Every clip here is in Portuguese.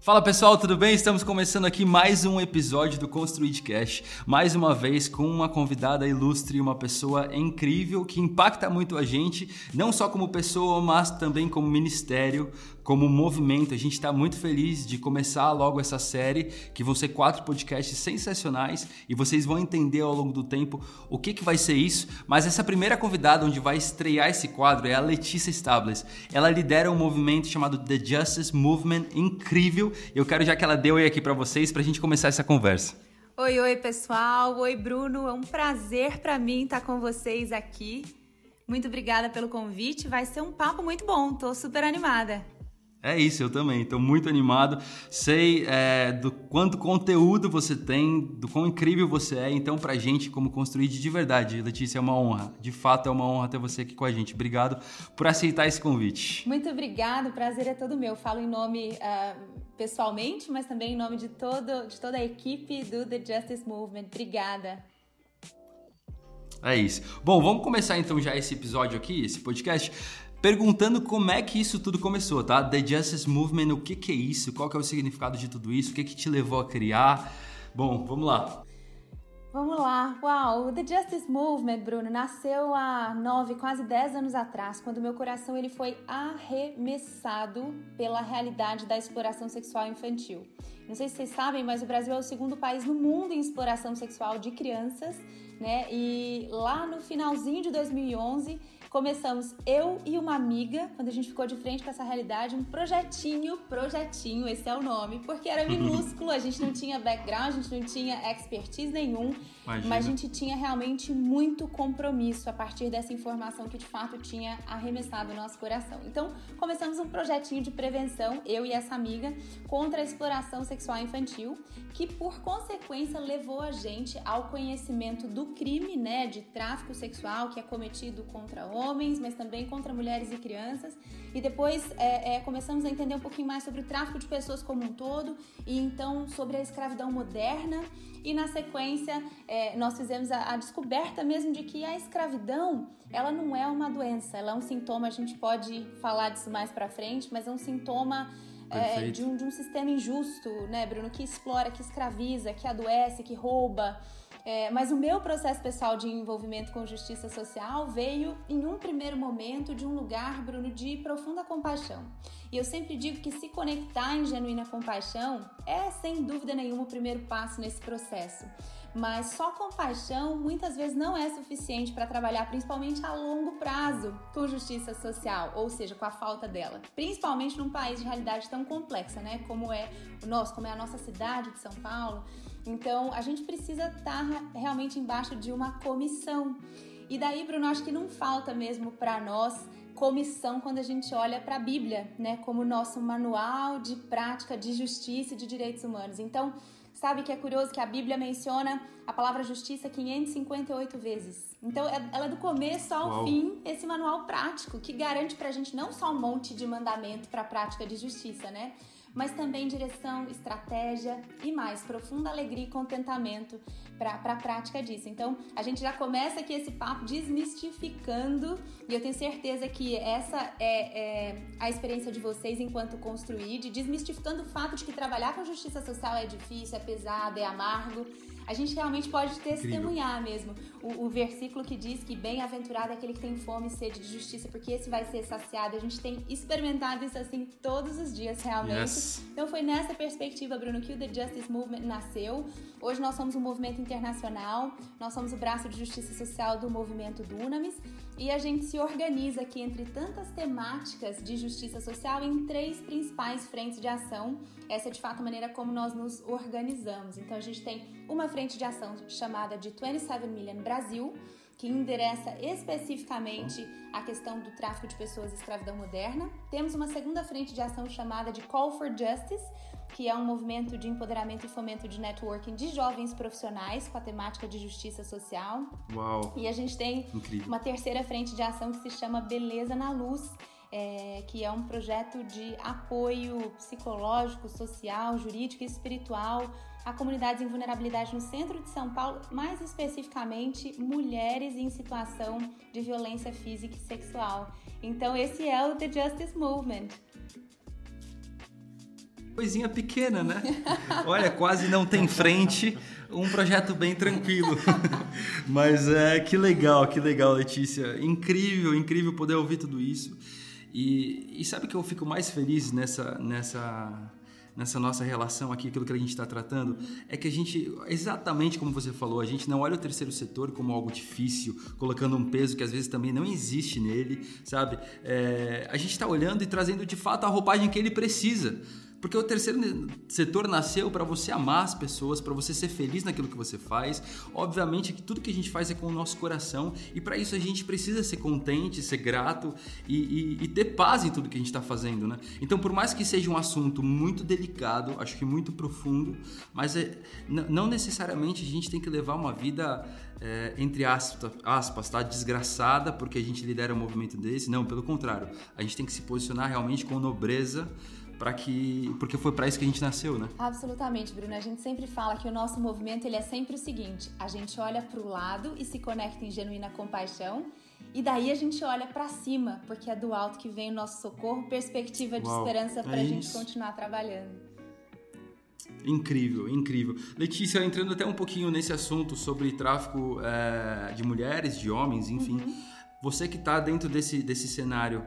Fala pessoal, tudo bem? Estamos começando aqui mais um episódio do Construid Cash. Mais uma vez com uma convidada ilustre, uma pessoa incrível que impacta muito a gente, não só como pessoa, mas também como ministério, como movimento. A gente está muito feliz de começar logo essa série, que vão ser quatro podcasts sensacionais e vocês vão entender ao longo do tempo o que, que vai ser isso. Mas essa primeira convidada, onde vai estrear esse quadro, é a Letícia Stables. Ela lidera um movimento chamado The Justice Movement, incrível. Eu quero já que ela deu aí aqui para vocês, para a gente começar essa conversa. Oi, oi, pessoal. Oi, Bruno. É um prazer para mim estar com vocês aqui. Muito obrigada pelo convite. Vai ser um papo muito bom. Tô super animada. É isso, eu também. Estou muito animado. Sei é, do quanto conteúdo você tem, do quão incrível você é. Então, para gente, como construir de verdade, Letícia, é uma honra. De fato, é uma honra ter você aqui com a gente. Obrigado por aceitar esse convite. Muito obrigado. O prazer é todo meu. Falo em nome uh, pessoalmente, mas também em nome de, todo, de toda a equipe do The Justice Movement. Obrigada. É isso. Bom, vamos começar então já esse episódio aqui, esse podcast perguntando como é que isso tudo começou, tá? The Justice Movement, o que, que é isso? Qual que é o significado de tudo isso? O que, que te levou a criar? Bom, vamos lá. Vamos lá. Uau, o The Justice Movement, Bruno, nasceu há nove, quase dez anos atrás, quando meu coração ele foi arremessado pela realidade da exploração sexual infantil. Não sei se vocês sabem, mas o Brasil é o segundo país no mundo em exploração sexual de crianças, né? E lá no finalzinho de 2011 Começamos eu e uma amiga, quando a gente ficou de frente com essa realidade, um projetinho, projetinho, esse é o nome, porque era minúsculo, a gente não tinha background, a gente não tinha expertise nenhum, Imagina. mas a gente tinha realmente muito compromisso a partir dessa informação que de fato tinha arremessado o nosso coração. Então, começamos um projetinho de prevenção, eu e essa amiga, contra a exploração sexual infantil, que por consequência levou a gente ao conhecimento do crime, né, de tráfico sexual que é cometido contra homens, mas também contra mulheres e crianças. E depois é, é, começamos a entender um pouquinho mais sobre o tráfico de pessoas como um todo, e então sobre a escravidão moderna. E na sequência, é, nós fizemos a, a, descoberta mesmo de que a escravidão, ela não é uma doença, ela é um sintoma, a gente pode falar disso mais para frente, mas é um sintoma é, de, um, de um sistema injusto, né, Bruno, que explora, que escraviza, que adoece, que rouba. É, mas o meu processo pessoal de envolvimento com justiça social veio, em um primeiro momento, de um lugar, Bruno, de profunda compaixão. E eu sempre digo que se conectar em genuína compaixão é, sem dúvida nenhuma, o primeiro passo nesse processo. Mas só compaixão muitas vezes não é suficiente para trabalhar, principalmente a longo prazo, com justiça social, ou seja, com a falta dela. Principalmente num país de realidade tão complexa, né? Como é o nosso, como é a nossa cidade de São Paulo. Então, a gente precisa estar realmente embaixo de uma comissão. E daí, Bruno, acho que não falta mesmo para nós comissão quando a gente olha para a Bíblia, né, como nosso manual de prática de justiça e de direitos humanos. Então, sabe que é curioso que a Bíblia menciona a palavra justiça 558 vezes. Então, é, ela é do começo ao Uau. fim esse manual prático que garante para a gente não só um monte de mandamento para a prática de justiça, né? Mas também direção, estratégia e mais, profunda alegria e contentamento para a prática disso. Então, a gente já começa aqui esse papo desmistificando, e eu tenho certeza que essa é, é a experiência de vocês enquanto construir, de desmistificando o fato de que trabalhar com justiça social é difícil, é pesado, é amargo a gente realmente pode testemunhar Incrível. mesmo o, o, versículo que diz que bem-aventurado é aquele que tem fome e sede de justiça, porque esse vai ser saciado. A gente tem experimentado isso assim todos os dias, realmente. Yes. Então foi nessa perspectiva, Bruno, que o The Justice Movement nasceu. Hoje nós somos um movimento internacional, nós somos o braço de justiça social do movimento Dunamis e a gente se organiza aqui entre tantas temáticas de justiça social em três principais frentes de ação. Essa é de fato a maneira como nós nos organizamos. Então a gente tem uma frente de ação chamada de 27 Million Brasil, que endereça especificamente a questão do tráfico de pessoas e escravidão moderna. Temos uma segunda frente de ação chamada de Call for Justice, que é um movimento de empoderamento e fomento de networking de jovens profissionais com a temática de justiça social. Uau! E a gente tem Incrível. uma terceira frente de ação que se chama Beleza na Luz, é, que é um projeto de apoio psicológico, social, jurídico e espiritual a comunidades em vulnerabilidade no centro de São Paulo, mais especificamente mulheres em situação de violência física e sexual. Então, esse é o The Justice Movement. Coisinha pequena, né? Olha, quase não tem frente, um projeto bem tranquilo. Mas é que legal, que legal, Letícia. Incrível, incrível poder ouvir tudo isso. E, e sabe que eu fico mais feliz nessa, nessa nessa nossa relação aqui, aquilo que a gente está tratando, é que a gente, exatamente como você falou, a gente não olha o terceiro setor como algo difícil, colocando um peso que às vezes também não existe nele, sabe? É, a gente está olhando e trazendo de fato a roupagem que ele precisa. Porque o terceiro setor nasceu para você amar as pessoas, para você ser feliz naquilo que você faz. Obviamente que tudo que a gente faz é com o nosso coração e para isso a gente precisa ser contente, ser grato e, e, e ter paz em tudo que a gente está fazendo, né? Então, por mais que seja um assunto muito delicado, acho que muito profundo, mas é, não necessariamente a gente tem que levar uma vida é, entre aspas, aspas, tá? Desgraçada porque a gente lidera um movimento desse. Não, pelo contrário, a gente tem que se posicionar realmente com nobreza para que porque foi para isso que a gente nasceu, né? Absolutamente, Bruno. A gente sempre fala que o nosso movimento ele é sempre o seguinte: a gente olha para o lado e se conecta em genuína compaixão. E daí a gente olha para cima, porque é do alto que vem o nosso socorro, perspectiva de Uau, esperança para a é gente continuar trabalhando. Incrível, incrível. Letícia, entrando até um pouquinho nesse assunto sobre tráfico é, de mulheres, de homens, enfim. Uhum. Você que está dentro desse, desse cenário,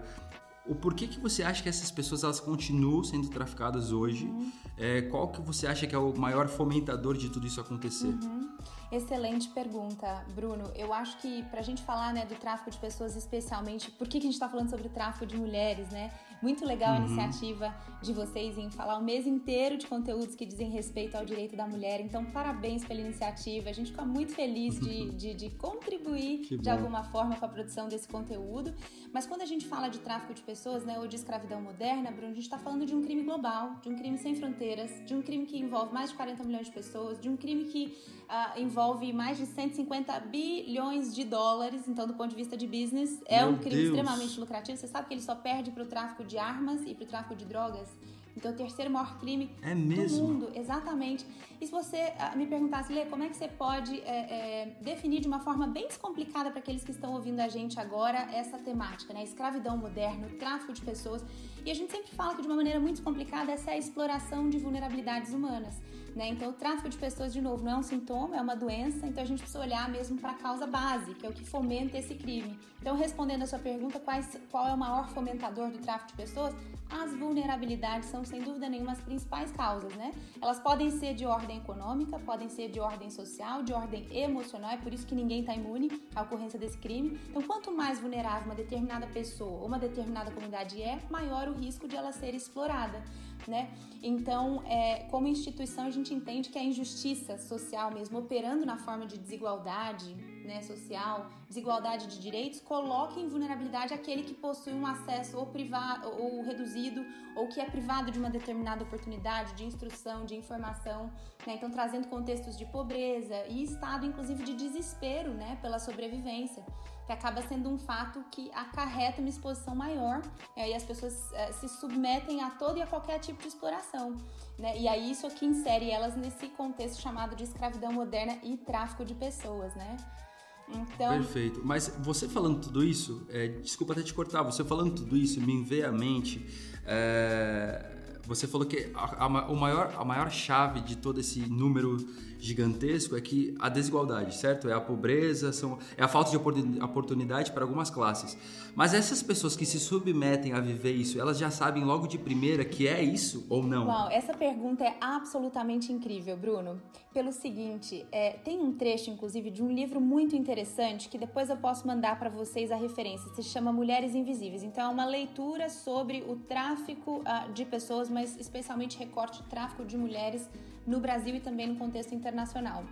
o porquê que você acha que essas pessoas elas continuam sendo traficadas hoje? Uhum. É, qual que você acha que é o maior fomentador de tudo isso acontecer? Uhum. Excelente pergunta, Bruno. Eu acho que para a gente falar né, do tráfico de pessoas, especialmente, por que, que a gente está falando sobre o tráfico de mulheres, né? Muito legal uhum. a iniciativa de vocês em falar o mês inteiro de conteúdos que dizem respeito ao direito da mulher. Então, parabéns pela iniciativa. A gente fica muito feliz de, de, de contribuir de alguma forma com a produção desse conteúdo. Mas quando a gente fala de tráfico de pessoas, né, ou de escravidão moderna, Bruno, a gente está falando de um crime global, de um crime sem fronteiras, de um crime que envolve mais de 40 milhões de pessoas, de um crime que uh, envolve mais de 150 bilhões de dólares. Então, do ponto de vista de business, é Meu um crime Deus. extremamente lucrativo. Você sabe que ele só perde para o tráfico de armas e para o tráfico de drogas? Então, o terceiro maior crime é do mundo, exatamente. E se você uh, me perguntasse, Lê, como é que você pode é, é, definir de uma forma bem descomplicada para aqueles que estão ouvindo a gente agora essa temática, né? Escravidão moderna, tráfico de pessoas. E a gente sempre fala que de uma maneira muito complicada essa é a exploração de vulnerabilidades humanas. Né? Então, o tráfico de pessoas, de novo, não é um sintoma, é uma doença, então a gente precisa olhar mesmo para a causa base, que é o que fomenta esse crime. Então, respondendo a sua pergunta, quais, qual é o maior fomentador do tráfico de pessoas? As vulnerabilidades são, sem dúvida nenhuma, as principais causas, né? Elas podem ser de ordem econômica, podem ser de ordem social, de ordem emocional, é por isso que ninguém está imune à ocorrência desse crime. Então, quanto mais vulnerável uma determinada pessoa ou uma determinada comunidade é, maior o risco de ela ser explorada né? Então, é, como instituição, a gente entende que a injustiça social mesmo, operando na forma de desigualdade né, social, desigualdade de direitos, coloca em vulnerabilidade aquele que possui um acesso ou privado ou reduzido, ou que é privado de uma determinada oportunidade de instrução, de informação, né? Então, trazendo contextos de pobreza e estado, inclusive, de desespero, né, pela sobrevivência que acaba sendo um fato que acarreta uma exposição maior e aí as pessoas é, se submetem a todo e a qualquer tipo de exploração. Né? E aí isso aqui insere elas nesse contexto chamado de escravidão moderna e tráfico de pessoas, né? Então... Perfeito. Mas você falando tudo isso, é, desculpa até te cortar, você falando tudo isso me vê à mente. É, você falou que a, a, o maior, a maior chave de todo esse número gigantesco é que a desigualdade, certo? É a pobreza, são, é a falta de oportunidade para algumas classes. Mas essas pessoas que se submetem a viver isso, elas já sabem logo de primeira que é isso ou não? Uau, essa pergunta é absolutamente incrível, Bruno. Pelo seguinte, é, tem um trecho, inclusive, de um livro muito interessante que depois eu posso mandar para vocês a referência. Se chama Mulheres Invisíveis. Então, é uma leitura sobre o tráfico uh, de pessoas, mas especialmente recorte tráfico de mulheres no Brasil e também no contexto internacional.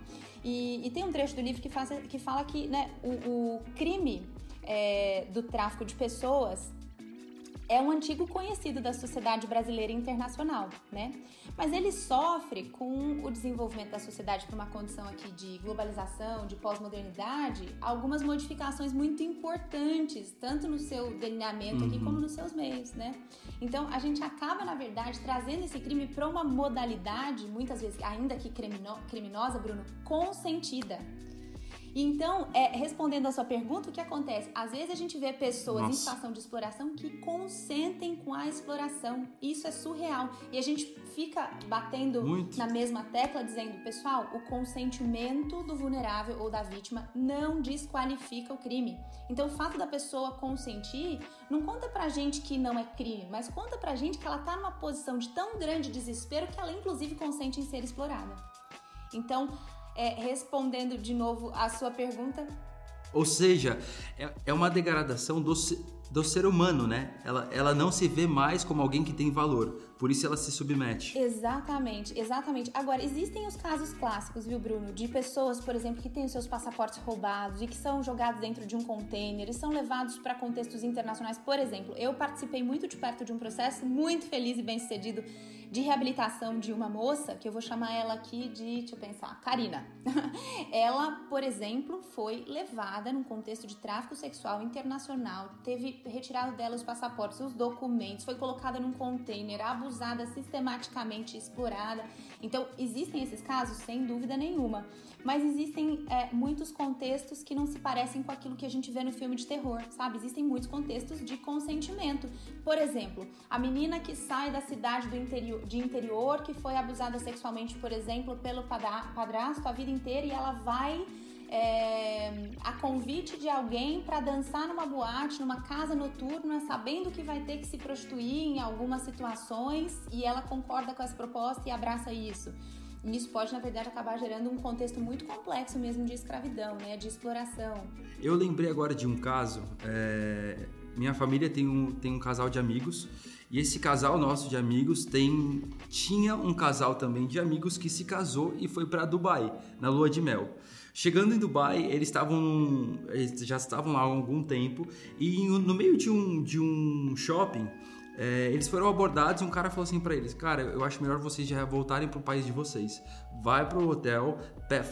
E, e tem um trecho do livro que, faz, que fala que né, o, o crime é, do tráfico de pessoas é um antigo conhecido da sociedade brasileira e internacional, né? Mas ele sofre com o desenvolvimento da sociedade por uma condição aqui de globalização, de pós-modernidade, algumas modificações muito importantes, tanto no seu delineamento aqui uhum. como nos seus meios, né? Então a gente acaba, na verdade, trazendo esse crime para uma modalidade, muitas vezes, ainda que criminosa, Bruno, consentida. Então, é, respondendo a sua pergunta, o que acontece? Às vezes a gente vê pessoas Nossa. em situação de exploração que consentem com a exploração. Isso é surreal. E a gente fica batendo Muito. na mesma tecla, dizendo, pessoal, o consentimento do vulnerável ou da vítima não desqualifica o crime. Então, o fato da pessoa consentir não conta pra gente que não é crime, mas conta pra gente que ela tá numa posição de tão grande desespero que ela, inclusive, consente em ser explorada. Então, é, respondendo de novo a sua pergunta. Ou seja, é, é uma degradação do, do ser humano, né? Ela, ela não se vê mais como alguém que tem valor. Por isso ela se submete. Exatamente, exatamente. Agora, existem os casos clássicos, viu, Bruno? De pessoas, por exemplo, que têm os seus passaportes roubados e que são jogados dentro de um container e são levados para contextos internacionais. Por exemplo, eu participei muito de perto de um processo muito feliz e bem sucedido de reabilitação de uma moça, que eu vou chamar ela aqui de, deixa eu pensar, Karina. ela, por exemplo, foi levada num contexto de tráfico sexual internacional, teve retirado dela os passaportes, os documentos, foi colocada num container, abusada sistematicamente explorada. Então, existem esses casos, sem dúvida nenhuma. Mas existem é, muitos contextos que não se parecem com aquilo que a gente vê no filme de terror, sabe? Existem muitos contextos de consentimento. Por exemplo, a menina que sai da cidade do interior, de interior, que foi abusada sexualmente, por exemplo, pelo padrasto a vida inteira e ela vai é, a convite de alguém para dançar numa boate, numa casa noturna, sabendo que vai ter que se prostituir em algumas situações e ela concorda com essa proposta e abraça isso. E isso pode, na verdade, acabar gerando um contexto muito complexo mesmo de escravidão, né? De exploração. Eu lembrei agora de um caso. É... Minha família tem um, tem um casal de amigos e esse casal nosso de amigos tem tinha um casal também de amigos que se casou e foi para Dubai na lua de mel. Chegando em Dubai, eles estavam eles já estavam lá há algum tempo e no meio de um, de um shopping é, eles foram abordados e um cara falou assim para eles: Cara, eu acho melhor vocês já voltarem pro país de vocês. Vai pro hotel,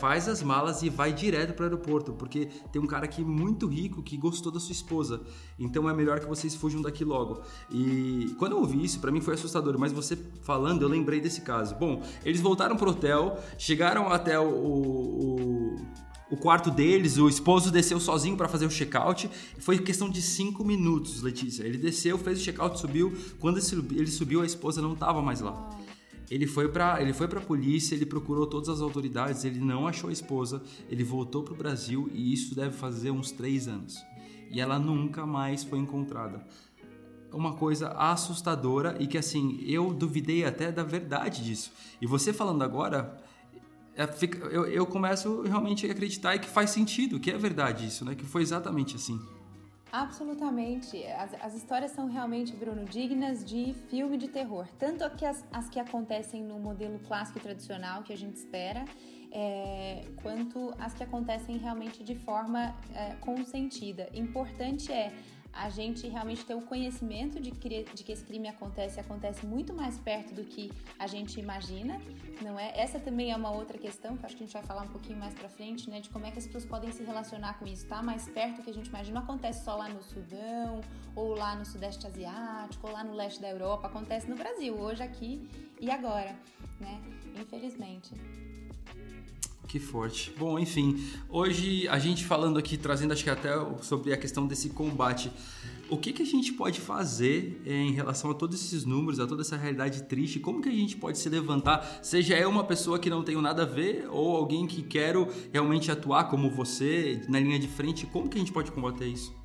faz as malas e vai direto pro aeroporto, porque tem um cara aqui muito rico que gostou da sua esposa. Então é melhor que vocês fujam daqui logo. E quando eu ouvi isso, para mim foi assustador, mas você falando, eu lembrei desse caso. Bom, eles voltaram pro hotel, chegaram até o, o o quarto deles, o esposo desceu sozinho para fazer o check-out. Foi questão de cinco minutos, Letícia. Ele desceu, fez o check-out, subiu. Quando ele subiu, a esposa não estava mais lá. Ele foi para ele foi para a polícia, ele procurou todas as autoridades, ele não achou a esposa, ele voltou para o Brasil e isso deve fazer uns três anos. E ela nunca mais foi encontrada. Uma coisa assustadora e que assim eu duvidei até da verdade disso. E você falando agora, eu, eu começo realmente a acreditar e que faz sentido, que é verdade isso, né? Que foi exatamente assim. Absolutamente. As, as, histórias são realmente, Bruno, dignas de filme de terror. Tanto que as, as que acontecem no modelo clássico e tradicional que a gente espera, é, quanto as que acontecem realmente de forma é, consentida. Importante é a gente realmente ter o conhecimento de que, de que esse crime acontece acontece muito mais perto do que a gente imagina, não é? Essa também é uma outra questão que acho que a gente vai falar um pouquinho mais para frente, né, de como é que as pessoas podem se relacionar com isso, tá? Mais perto do que a gente imagina, não acontece só lá no Sudão, ou lá no Sudeste Asiático, ou lá no leste da Europa, acontece no Brasil, hoje aqui e agora, né? Infelizmente. Que forte. Bom, enfim, hoje a gente falando aqui, trazendo acho que até sobre a questão desse combate. O que, que a gente pode fazer em relação a todos esses números, a toda essa realidade triste? Como que a gente pode se levantar? Seja eu uma pessoa que não tenho nada a ver ou alguém que quero realmente atuar como você na linha de frente, como que a gente pode combater isso?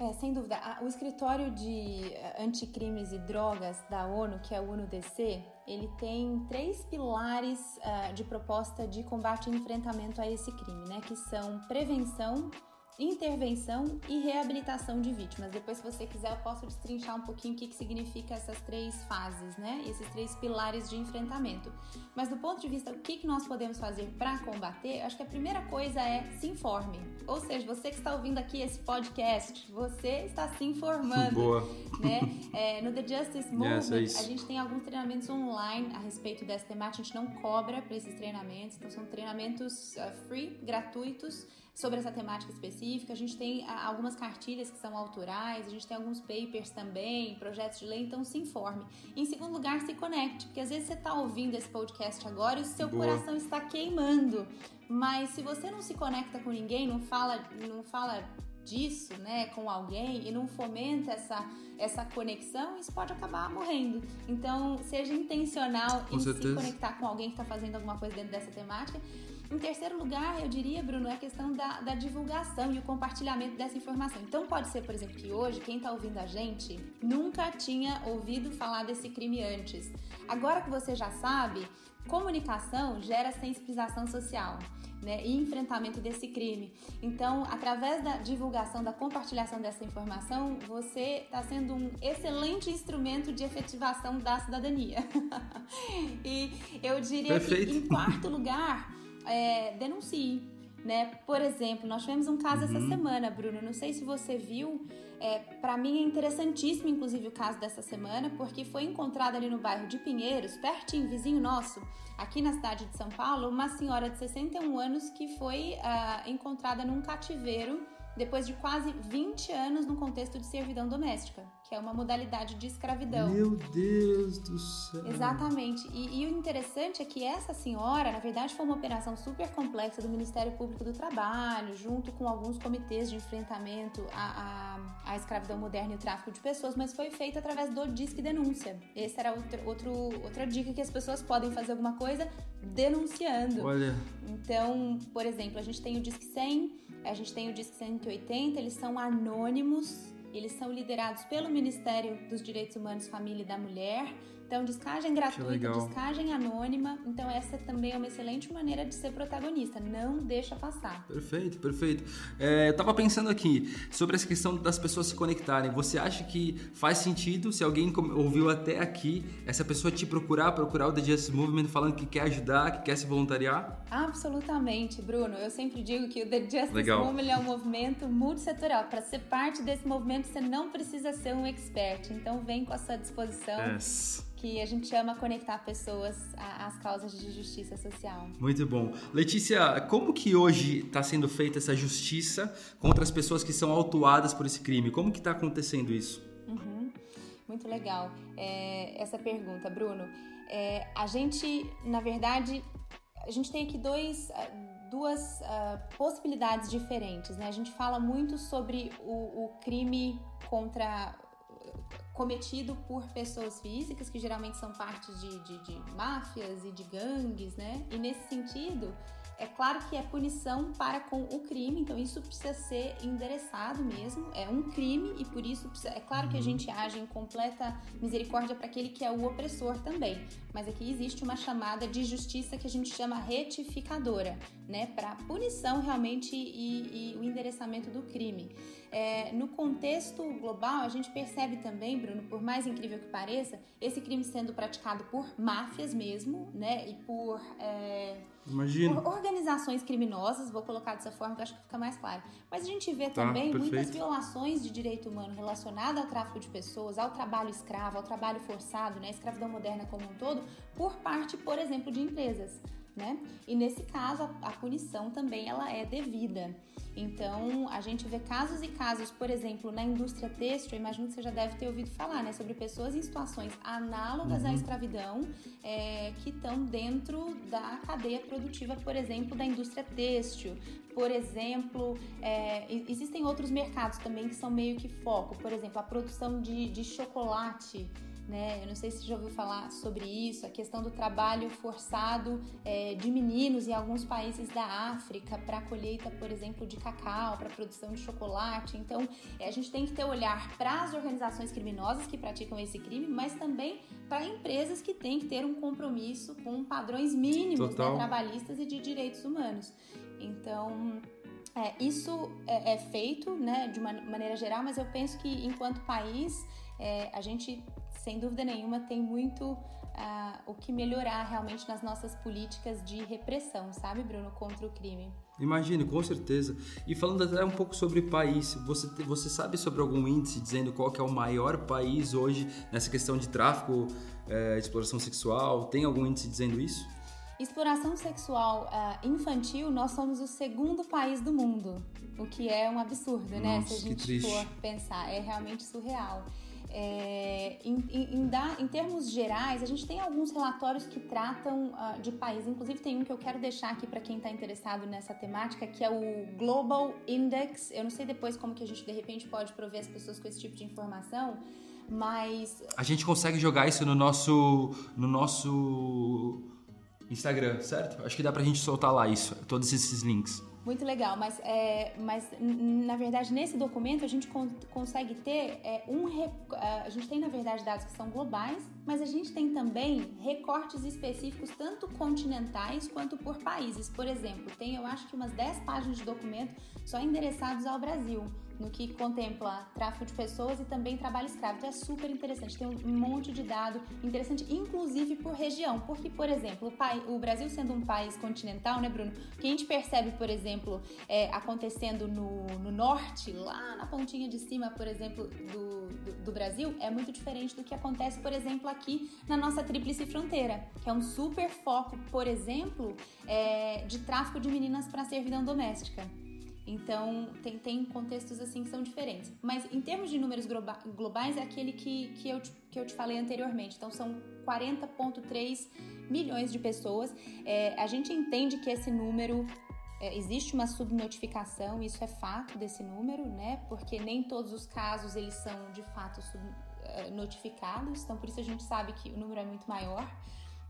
É, sem dúvida. O escritório de eh, anticrimes e drogas da ONU, que é o ONU-DC, ele tem três pilares uh, de proposta de combate e enfrentamento a esse crime, né? Que são prevenção, intervenção e reabilitação de vítimas. Depois, se você quiser, eu posso destrinchar um pouquinho o que, que significa essas três fases, né? Esses três pilares de enfrentamento. Mas do ponto de vista do que, que nós podemos fazer para combater, acho que a primeira coisa é se informe. Ou seja, você que está ouvindo aqui esse podcast, você está se informando. Boa. Né? É, no The Justice Movement, yes, é a gente tem alguns treinamentos online a respeito dessa temática. A gente não cobra para esses treinamentos, então são treinamentos uh, free, gratuitos sobre essa temática específica. A gente tem algumas cartilhas que são autorais, a gente tem alguns papers também, projetos de lei, então se informe. Em segundo lugar, se conecte, porque às vezes você está ouvindo esse podcast agora e o seu Boa. coração está queimando. Mas se você não se conecta com ninguém, não fala, não fala disso, né, com alguém e não fomenta essa essa conexão, isso pode acabar morrendo. Então, seja intencional com em certeza. se conectar com alguém que está fazendo alguma coisa dentro dessa temática. Em terceiro lugar, eu diria, Bruno, é a questão da, da divulgação e o compartilhamento dessa informação. Então, pode ser, por exemplo, que hoje quem está ouvindo a gente nunca tinha ouvido falar desse crime antes. Agora que você já sabe, comunicação gera sensibilização social né, e enfrentamento desse crime. Então, através da divulgação, da compartilhação dessa informação, você está sendo um excelente instrumento de efetivação da cidadania. e eu diria Perfeito. que, em quarto lugar, é, denuncie. Né? Por exemplo, nós tivemos um caso uhum. essa semana, Bruno. Não sei se você viu. É, para mim é interessantíssimo, inclusive, o caso dessa semana, porque foi encontrado ali no bairro de Pinheiros, pertinho, vizinho nosso, aqui na cidade de São Paulo, uma senhora de 61 anos que foi uh, encontrada num cativeiro depois de quase 20 anos no contexto de servidão doméstica que é uma modalidade de escravidão. Meu Deus do céu! Exatamente. E, e, o interessante é que essa senhora, na verdade, foi uma operação super complexa do Ministério Público do Trabalho, junto com alguns comitês de enfrentamento à, à, à escravidão moderna e o tráfico de pessoas, mas foi feita através do Disque Denúncia. Essa era outro, outro, outra dica que as pessoas podem fazer alguma coisa denunciando. Olha. Então, por exemplo, a gente tem o Disque 100, a gente tem o Disque 180, eles são anônimos eles são liderados pelo Ministério dos Direitos Humanos, Família e da Mulher. Então, descagem gratuita, descagem anônima. Então, essa também é uma excelente maneira de ser protagonista. Não deixa passar. Perfeito, perfeito. É, eu tava pensando aqui sobre essa questão das pessoas se conectarem. Você acha que faz sentido, se alguém ouviu até aqui, essa pessoa te procurar, procurar o The Justice Movement falando que quer ajudar, que quer se voluntariar? Absolutamente, Bruno. Eu sempre digo que o The Justice Legal. Movement é um movimento multissetorial. Para ser parte desse movimento, você não precisa ser um expert. Então, vem com a sua disposição. Yes que a gente ama conectar pessoas às causas de justiça social. Muito bom. Letícia, como que hoje está sendo feita essa justiça contra as pessoas que são autuadas por esse crime? Como que está acontecendo isso? Uhum. Muito legal é, essa pergunta, Bruno. É, a gente, na verdade, a gente tem aqui dois, ah, duas uh, possibilidades diferentes. Né? A gente fala muito sobre o, o crime contra cometido por pessoas físicas, que geralmente são partes de, de, de máfias e de gangues, né? E nesse sentido, é claro que é punição para com o crime, então isso precisa ser endereçado mesmo. É um crime e por isso precisa, é claro que a uhum. gente age em completa misericórdia para aquele que é o opressor também. Mas aqui existe uma chamada de justiça que a gente chama retificadora, né? Para punição realmente e, e o endereçamento do crime. É, no contexto global, a gente percebe também, Bruno, por mais incrível que pareça, esse crime sendo praticado por máfias mesmo, né? E por. É, Imagina. Por organizações criminosas, vou colocar dessa forma que acho que fica mais claro. Mas a gente vê tá, também perfeito. muitas violações de direito humano relacionadas ao tráfico de pessoas, ao trabalho escravo, ao trabalho forçado, né? escravidão moderna como um todo, por parte, por exemplo, de empresas. Né? E nesse caso, a, a punição também ela é devida. Então, a gente vê casos e casos, por exemplo, na indústria têxtil, eu imagino que você já deve ter ouvido falar, né, sobre pessoas em situações análogas uhum. à escravidão é, que estão dentro da cadeia produtiva, por exemplo, da indústria têxtil. Por exemplo, é, existem outros mercados também que são meio que foco, por exemplo, a produção de, de chocolate né? Eu não sei se você já ouviu falar sobre isso, a questão do trabalho forçado é, de meninos em alguns países da África para a colheita, por exemplo, de cacau, para a produção de chocolate. Então, é, a gente tem que ter olhar para as organizações criminosas que praticam esse crime, mas também para empresas que têm que ter um compromisso com padrões mínimos né, trabalhistas e de direitos humanos. Então, é, isso é, é, feito né, de uma maneira geral, mas eu penso que enquanto país é, a gente sem dúvida nenhuma, tem muito uh, o que melhorar realmente nas nossas políticas de repressão, sabe, Bruno, contra o crime. Imagine, com certeza. E falando até um pouco sobre país, você, você sabe sobre algum índice dizendo qual que é o maior país hoje nessa questão de tráfico, é, exploração sexual? Tem algum índice dizendo isso? Exploração sexual uh, infantil, nós somos o segundo país do mundo, o que é um absurdo, Nossa, né? Se a gente for pensar, é realmente surreal. É, em, em, em, em, termos gerais, a gente tem alguns relatórios que tratam uh, de países, inclusive tem um que eu quero deixar aqui para quem está interessado nessa temática, que é o Global Index. Eu não sei depois como que a gente de repente pode prover as pessoas com esse tipo de informação, mas a gente consegue jogar isso no nosso no nosso Instagram, certo? Acho que dá pra gente soltar lá isso, todos esses links. Muito legal, mas, é, mas na verdade nesse documento a gente con consegue ter é, um. A gente tem na verdade dados que são globais, mas a gente tem também recortes específicos, tanto continentais quanto por países. Por exemplo, tem eu acho que umas 10 páginas de documento só endereçados ao Brasil no que contempla tráfico de pessoas e também trabalho escravo. Então é super interessante, tem um monte de dado interessante, inclusive por região. Porque, por exemplo, o, pai, o Brasil sendo um país continental, né, Bruno? O que a gente percebe, por exemplo, é, acontecendo no, no norte, lá na pontinha de cima, por exemplo, do, do, do Brasil, é muito diferente do que acontece, por exemplo, aqui na nossa tríplice fronteira, que é um super foco, por exemplo, é, de tráfico de meninas para servidão doméstica. Então, tem, tem contextos assim que são diferentes. Mas em termos de números globais, é aquele que, que, eu, te, que eu te falei anteriormente. Então, são 40,3 milhões de pessoas. É, a gente entende que esse número. É, existe uma subnotificação, isso é fato desse número, né? Porque nem todos os casos eles são de fato é, então por isso a gente sabe que o número é muito maior.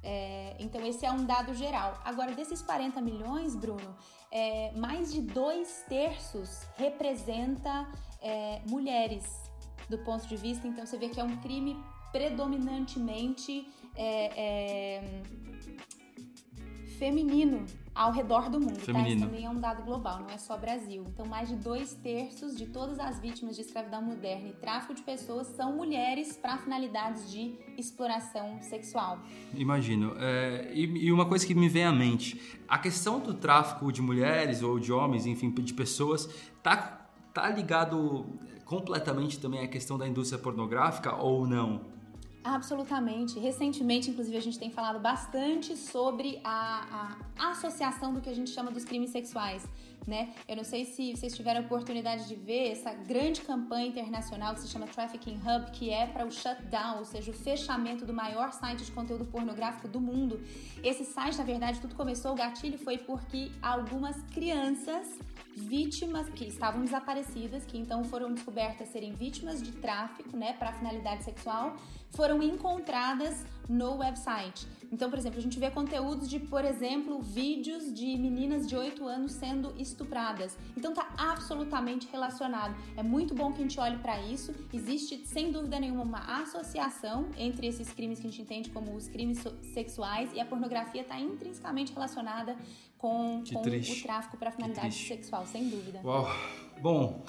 É, então, esse é um dado geral. Agora, desses 40 milhões, Bruno, é, mais de dois terços representa é, mulheres, do ponto de vista. Então, você vê que é um crime predominantemente é, é, feminino ao redor do mundo. Feminino. Tá? Isso também é um dado global, não é só Brasil. Então, mais de dois terços de todas as vítimas de escravidão moderna e tráfico de pessoas são mulheres para finalidades de exploração sexual. Imagino. É, e, e, uma coisa que me vem à mente: a questão do tráfico de mulheres ou de homens, enfim, de pessoas, tá, tá ligado completamente também à questão da indústria pornográfica ou não? Absolutamente. Recentemente, inclusive, a gente tem falado bastante sobre a, a, associação do que a gente chama dos crimes sexuais. Né? Eu não sei se vocês tiveram a oportunidade de ver essa grande campanha internacional que se chama Trafficking Hub, que é para o shutdown, ou seja, o fechamento do maior site de conteúdo pornográfico do mundo. Esse site, na verdade, tudo começou, o gatilho foi porque algumas crianças vítimas que estavam desaparecidas, que então foram descobertas serem vítimas de tráfico, né, para finalidade sexual, foram encontradas no website. Então, por exemplo, a gente vê conteúdos de, por exemplo, vídeos de meninas de 8 anos sendo estupradas. Então tá absolutamente relacionado. É muito bom que a gente olhe para isso. Existe, sem dúvida nenhuma, uma associação entre esses crimes que a gente entende como os crimes sexuais e a pornografia está intrinsecamente relacionada com, com o tráfico para finalidade sexual, sem dúvida. Uau. Bom,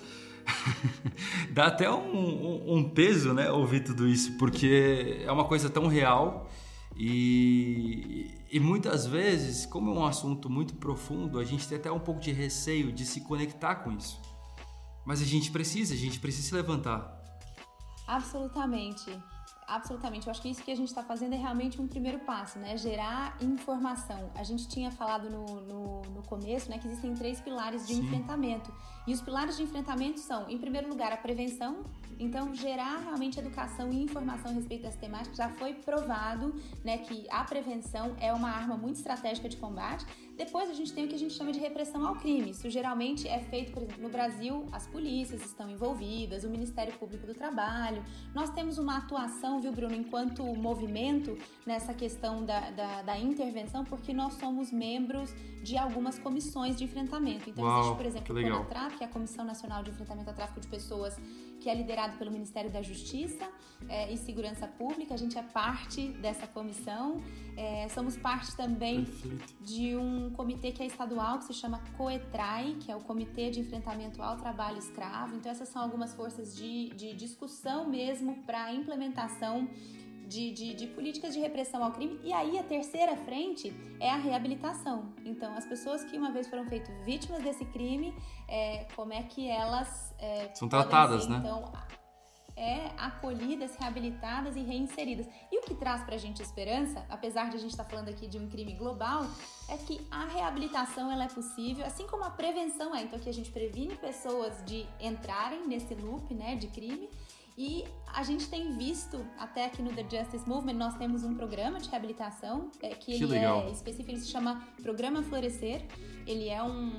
dá até um, um, um, peso, né, ouvir tudo isso, porque é uma coisa tão real e, e muitas vezes, como é um assunto muito profundo, a gente tem até um pouco de receio de se conectar com isso. Mas a gente precisa, a gente precisa se levantar. Absolutamente. Absolutamente. Eu acho que isso que a gente está fazendo é realmente um primeiro passo, né? Gerar informação. A gente tinha falado no, no, no começo, né, que existem três pilares de Sim. enfrentamento. E os pilares de enfrentamento são, em primeiro lugar, a prevenção. Então, gerar realmente educação e informação a respeito das temáticas já foi provado, né, que a prevenção é uma arma muito estratégica de combate. Depois a gente tem o que a gente chama de repressão ao crime. Isso geralmente é feito, por exemplo, no Brasil, as polícias estão envolvidas, o Ministério Público do Trabalho. Nós temos uma atuação, viu, Bruno, enquanto movimento nessa questão da, da, da intervenção, porque nós somos membros de algumas comissões de enfrentamento. Então, Uau, existe, por exemplo, o CONATRAP, que é a Comissão Nacional de Enfrentamento ao Tráfico de Pessoas, que é liderado pelo Ministério da Justiça é, e Segurança Pública. A gente é parte dessa comissão. É, somos parte também Perfeito. de um comitê que é estadual, que se chama COETRAI, que é o Comitê de Enfrentamento ao Trabalho Escravo. Então, essas são algumas forças de, de discussão mesmo para a implementação de, de, de, políticas de repressão ao crime. E aí a terceira frente é a reabilitação. Então, as pessoas que uma vez foram feitas vítimas desse crime, é, como é que elas é, são tratadas, ser, né? Então, é acolhidas, reabilitadas e reinseridas. E o que traz para a gente esperança, apesar de a gente estar tá falando aqui de um crime global, é que a reabilitação ela é possível, assim como a prevenção é. Então, que a gente previne pessoas de entrarem nesse loop né, de crime e a gente tem visto, até aqui no The Justice Movement, nós temos um programa de reabilitação, é, que, que ele legal. é específico, ele se chama Programa Florescer. Ele é um,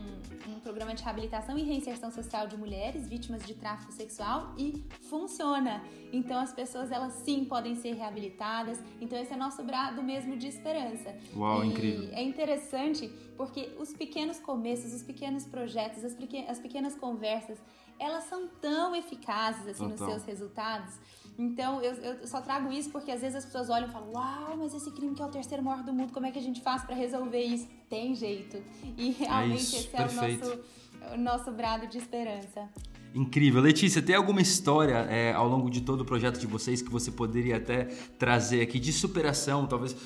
um programa de reabilitação e reinserção social de mulheres vítimas de tráfico sexual e funciona. Então as pessoas, elas sim podem ser reabilitadas. Então esse é nosso brado mesmo de esperança. Uau, e incrível. É interessante porque os pequenos começos, os pequenos projetos, as, as pequenas conversas, elas são tão eficazes assim nos seus resultados. Então, eu, eu, só trago isso porque às vezes as pessoas olham e falam: Uau, mas esse crime que é o terceiro maior do mundo, como é que a gente faz para resolver isso? Tem jeito. E é realmente é isso, esse perfeito. é o nosso, o nosso brado de esperança. Incrível. Letícia, tem alguma história é, ao longo de todo o projeto de vocês que você poderia até trazer aqui de superação? Talvez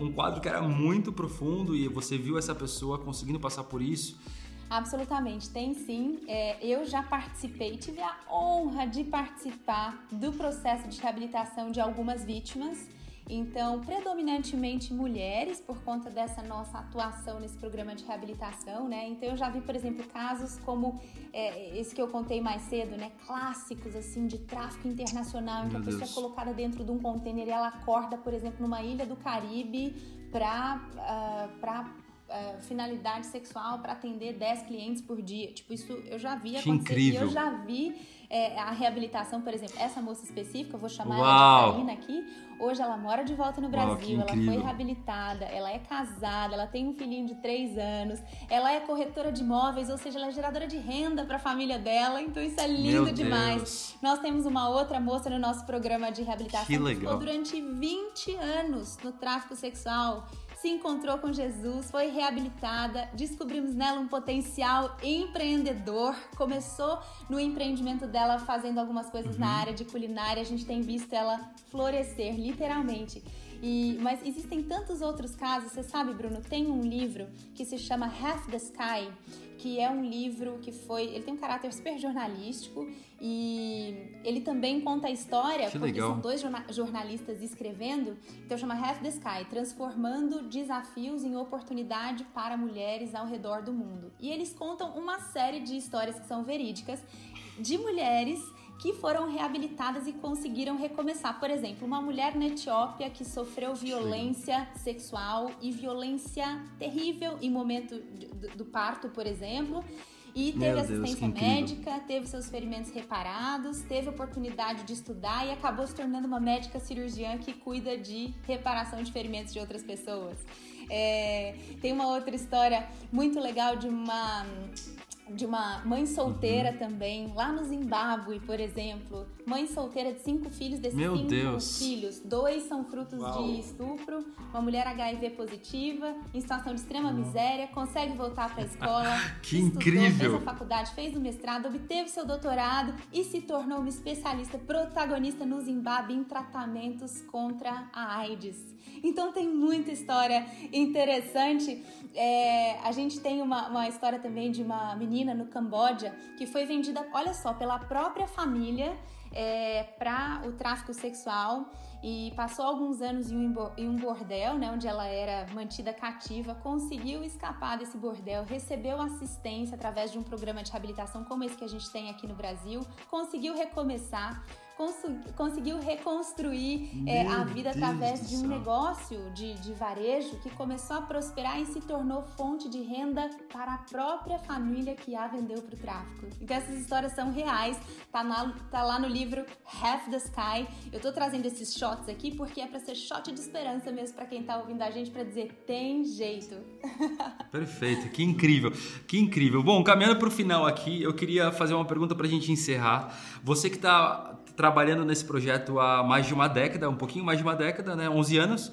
um quadro que era muito profundo e você viu essa pessoa conseguindo passar por isso Absolutamente, tem sim. É, eu já participei, tive a honra de participar do processo de reabilitação de algumas vítimas. Então, predominantemente mulheres, por conta dessa nossa atuação nesse programa de reabilitação, né? Então, eu já vi, por exemplo, casos como é, esse que eu contei mais cedo, né? Clássicos, assim, de tráfico internacional, em que a pessoa é colocada dentro de um container e ela acorda, por exemplo, numa ilha do Caribe para uh, uh, finalidade sexual para atender 10 clientes por dia. Tipo, isso eu já vi acontecer. Incrível. eu já vi é, a reabilitação, por exemplo, essa moça específica, eu vou chamar Uau. ela de Karina aqui. Hoje ela mora de volta no Brasil, Uau, ela foi reabilitada, ela é casada, ela tem um filhinho de 3 anos, ela é corretora de imóveis, ou seja, ela é geradora de renda para a família dela, então isso é lindo demais. Nós temos uma outra moça no nosso programa de reabilitação que, que ficou durante 20 anos no tráfico sexual se encontrou com Jesus, foi reabilitada, descobrimos nela um potencial empreendedor, começou no empreendimento dela fazendo algumas coisas uhum. na área de culinária, a gente tem visto ela florescer, literalmente. E, mas existem tantos outros casos, você sabe, Bruno, tem um livro que se chama Half the Sky, que é um livro que foi. Ele tem um caráter super jornalístico e ele também conta a história, que porque legal. são dois jornalistas escrevendo, então chama Half the Sky transformando desafios em oportunidade para mulheres ao redor do mundo. E eles contam uma série de histórias que são verídicas de mulheres que foram reabilitadas e conseguiram recomeçar. Por exemplo, uma mulher na Etiópia que sofreu violência sexual e violência terrível em momento do, do parto, por exemplo. E teve Meu assistência Deus, médica, teve seus ferimentos reparados, teve oportunidade de estudar e acabou se tornando uma médica cirurgiã que cuida de reparação de ferimentos de outras pessoas. É, tem uma outra história muito legal de uma de uma mãe solteira uhum. também, lá no Zimbábue, por exemplo. Mãe solteira de cinco filhos, desses Meu cinco Deus. filhos, dois são frutos Uau. de estupro, uma mulher HIV positiva, em situação de extrema uhum. miséria, consegue voltar para a escola, que estudou, incrível. fez a faculdade, fez o mestrado, obteve seu doutorado e se tornou uma especialista protagonista no Zimbábue em tratamentos contra a AIDS. Então tem muita história interessante. É, a gente tem uma, uma história também de uma menina no Camboja que foi vendida, olha só, pela própria família é, para o tráfico sexual. E passou alguns anos em um bordel, né, onde ela era mantida cativa, conseguiu escapar desse bordel, recebeu assistência através de um programa de reabilitação como esse que a gente tem aqui no Brasil, conseguiu recomeçar conseguiu reconstruir é, a vida Deus através de um negócio de, de varejo que começou a prosperar e se tornou fonte de renda para a própria família que a vendeu para o tráfico. Então essas histórias são reais, tá, na, tá lá no livro Half the Sky. Eu tô trazendo esses shots aqui porque é para ser shot de esperança mesmo para quem tá ouvindo a gente para dizer tem jeito. Perfeito, que incrível, que incrível. Bom, caminhando para o final aqui, eu queria fazer uma pergunta para a gente encerrar. Você que está trabalhando nesse projeto há mais de uma década, um pouquinho mais de uma década, né? 11 anos.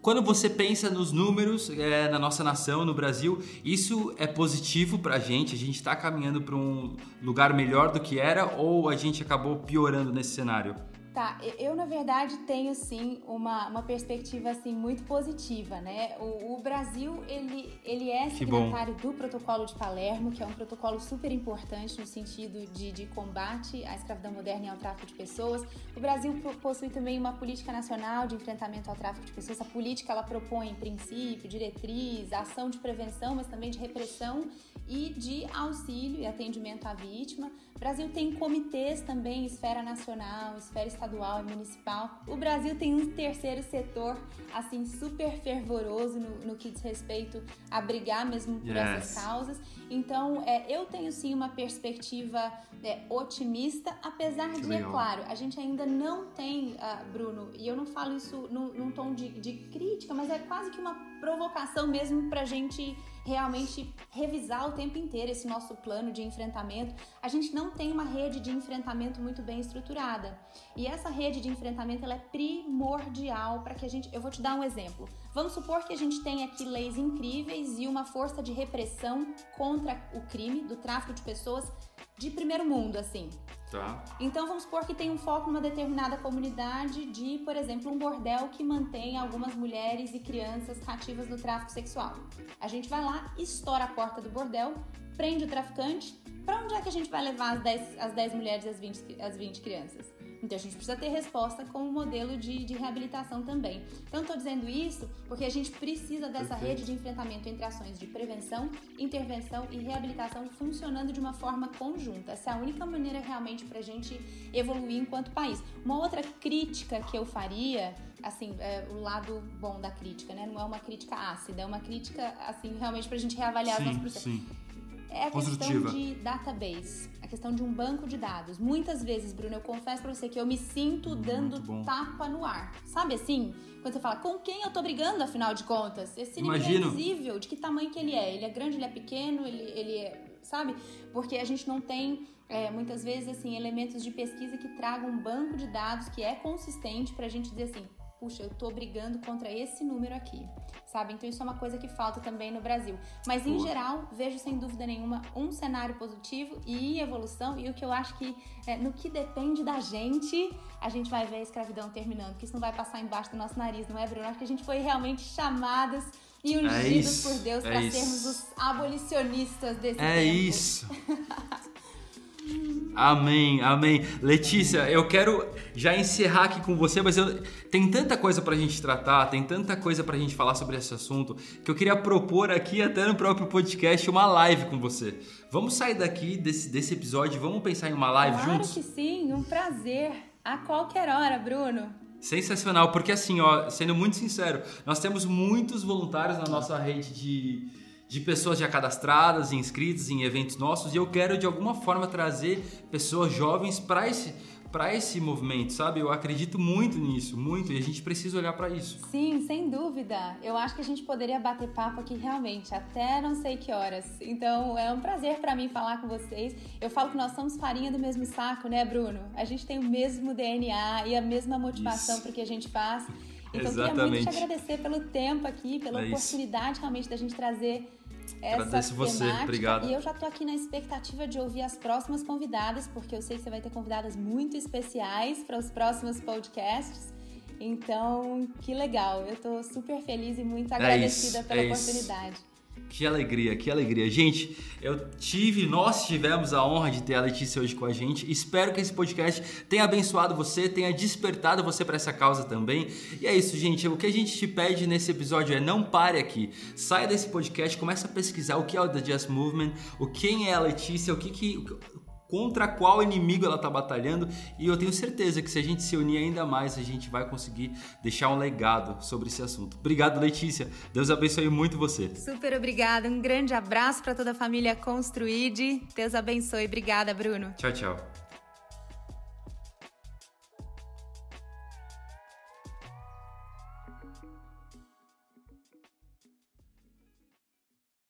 Quando você pensa nos números é, na nossa nação, no Brasil, isso é positivo para a gente? A gente está caminhando para um lugar melhor do que era ou a gente acabou piorando nesse cenário? Tá, eu na verdade tenho sim uma, uma perspectiva assim muito positiva, né? O, o Brasil ele, ele é signatário do Protocolo de Palermo, que é um protocolo super importante no sentido de, de combate à escravidão moderna e ao tráfico de pessoas. O Brasil possui também uma política nacional de enfrentamento ao tráfico de pessoas. Essa política ela propõe princípio, diretriz, ação de prevenção, mas também de repressão e de auxílio e atendimento à vítima. O Brasil tem comitês também, esfera nacional, esfera estadual e municipal. O Brasil tem um terceiro setor, assim, super fervoroso no, no que diz respeito a brigar mesmo por yes. essas causas. Então, é, eu tenho sim uma perspectiva é, otimista, apesar que de, é legal. é claro, a gente ainda não tem, uh, Bruno, e eu não falo isso num, num tom de, de crítica, mas é quase que uma provocação mesmo pra gente realmente revisar o tempo inteiro esse nosso plano de enfrentamento. A gente não tem uma rede de enfrentamento muito bem estruturada. E essa rede de enfrentamento ela é primordial para que a gente. Eu vou te dar um exemplo. Vamos supor que a gente tem aqui leis incríveis e uma força de repressão contra o crime, do tráfico de pessoas de primeiro mundo, assim. Tá. Então vamos supor que tem um foco numa determinada comunidade de, por exemplo, um bordel que mantém algumas mulheres e crianças cativas do tráfico sexual. A gente vai lá, estoura a porta do bordel, prende o traficante. Para onde é que a gente vai levar as 10, as 10 mulheres e as 20, as 20 crianças? Então a gente precisa ter resposta com um modelo de, de reabilitação também. Então estou dizendo isso porque a gente precisa dessa Perfeito. rede de enfrentamento entre ações de prevenção, intervenção e reabilitação funcionando de uma forma conjunta. Essa é a única maneira realmente para a gente evoluir enquanto país. Uma outra crítica que eu faria assim, é, o lado bom da crítica, né? Não é uma crítica ácida, é uma crítica, assim, realmente para a gente reavaliar sim, as nossas Sim é a questão de database, a questão de um banco de dados. Muitas vezes, Bruno, eu confesso pra você que eu me sinto dando tapa no ar. Sabe assim? Quando você fala, com quem eu tô brigando, afinal de contas? Esse inimigo é invisível, de que tamanho que ele é? Ele é grande, ele é pequeno, ele, ele é... Sabe? Porque a gente não tem, é, muitas vezes, assim, elementos de pesquisa que tragam um banco de dados que é consistente pra gente dizer assim, puxa, eu tô brigando contra esse número aqui, sabe? Então isso é uma coisa que falta também no Brasil. Mas em geral, vejo sem dúvida nenhuma um cenário positivo e evolução. E o que eu acho que é, no que depende da gente, a gente vai ver a escravidão terminando, que isso não vai passar embaixo do nosso nariz, não é, Bruno? Acho que a gente foi realmente chamados e ungidos é por Deus é para sermos os abolicionistas desse é tempo. É isso. Amém, amém. Letícia, eu quero já encerrar aqui com você, mas eu, tem tanta coisa pra gente tratar, tem tanta coisa pra gente falar sobre esse assunto, que eu queria propor aqui, até no próprio podcast, uma live com você. Vamos sair daqui desse, desse episódio, vamos pensar em uma live claro juntos? Claro que sim, um prazer. A qualquer hora, Bruno. Sensacional, porque assim, ó, sendo muito sincero, nós temos muitos voluntários na nossa rede de de pessoas já cadastradas, inscritas em eventos nossos e eu quero de alguma forma trazer pessoas jovens para esse para esse movimento, sabe? Eu acredito muito nisso, muito, e a gente precisa olhar para isso. Sim, sem dúvida. Eu acho que a gente poderia bater papo aqui realmente até não sei que horas. Então, é um prazer para mim falar com vocês. Eu falo que nós somos farinha do mesmo saco, né, Bruno? A gente tem o mesmo DNA e a mesma motivação para o que a gente faz. Então, Exatamente. queria muito te agradecer pelo tempo aqui, pela é oportunidade isso. realmente da gente trazer essa Agradeço você, temática. obrigado. E eu já tô aqui na expectativa de ouvir as próximas convidadas, porque eu sei que você vai ter convidadas muito especiais para os próximos podcasts. Então, que legal. Eu tô super feliz e muito é agradecida isso, pela é oportunidade. Isso. Que alegria, que alegria. Gente, eu tive, nós tivemos a honra de ter a Letícia hoje com a gente. Espero que esse podcast tenha abençoado você, tenha despertado você para essa causa também. E é isso, gente. O que a gente te pede nesse episódio é não pare aqui. Saia desse podcast, comece a pesquisar o que é o The Just Movement, o quem é a Letícia, o que, que contra qual inimigo ela está batalhando e eu tenho certeza que se a gente se unir ainda mais, a gente vai conseguir deixar um legado sobre esse assunto. Obrigado, Letícia. Deus abençoe muito você. Super obrigada. Um grande abraço para toda a família Construide. Deus abençoe. Obrigada, Bruno. Tchau, tchau.